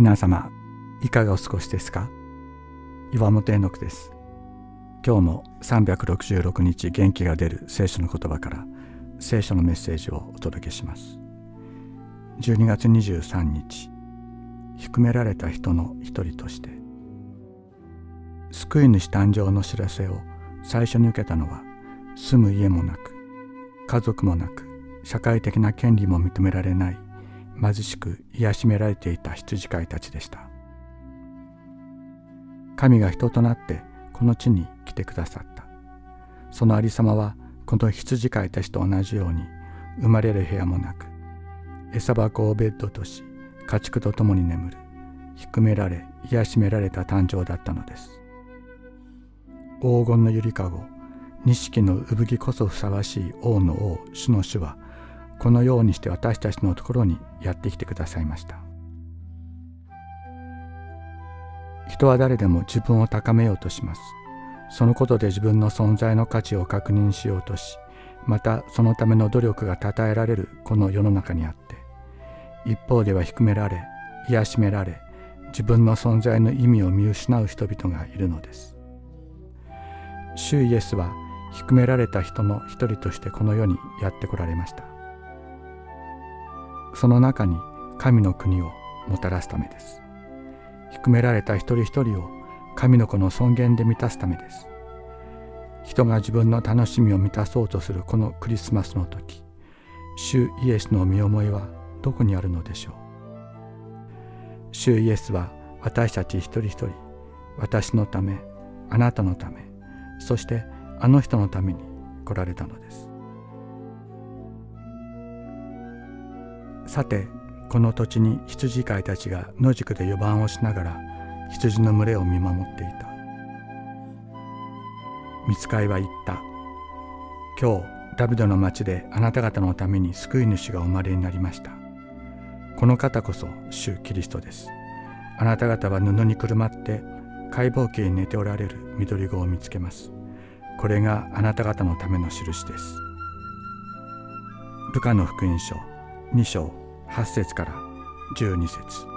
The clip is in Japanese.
皆様いかがお過ごしですか？岩本絵の句です。今日も366日元気が出る聖書の言葉から聖書のメッセージをお届けします。12月23日低められた人の一人として救い主誕生の知らせを最初に受けたのは住む家もなく家族もなく社会的な権利も認められない貧しく癒しめられていた羊飼いたちでした。神が人となってこの地に来てくださった。そのありさまはこの羊飼いたちと同じように生まれる部屋もなく餌箱をベッドとし家畜と共に眠る低められ癒しめられた誕生だったのです。黄金のゆりかご錦の産着こそふさわしい王の王主の主はこのようにして私たちのところにやってきてくださいました。人は誰でも自分を高めようとします。そのことで自分の存在の価値を確認しようとしまたそのための努力が称えられるこの世の中にあって一方では低められ癒しめられ自分の存在の意味を見失う人々がいるのです。主イエスは低められた人の一人としてこの世にやってこられました。その中に神の国をもたらすためです。低められた一人一人を神の子の尊厳で満たすためです。人が自分の楽しみを満たそうとするこのクリスマスの時主イエスの身思いはどこにあるのでしょう？主イエスは私たち一人一人私のためあなたのためそしてあの人のために来られたのです。さてこの土地に羊飼いたちが野宿で4番をしながら羊の群れを見守っていた。見つかいは言った。今日ダビドの町であなた方のために救い主がお生まれになりました。この方こそ主キリストです。あなた方は布にくるまって解剖期に寝ておられる緑子を見つけます。これがあなた方のための印です。ルカの福音書2章8節から12節。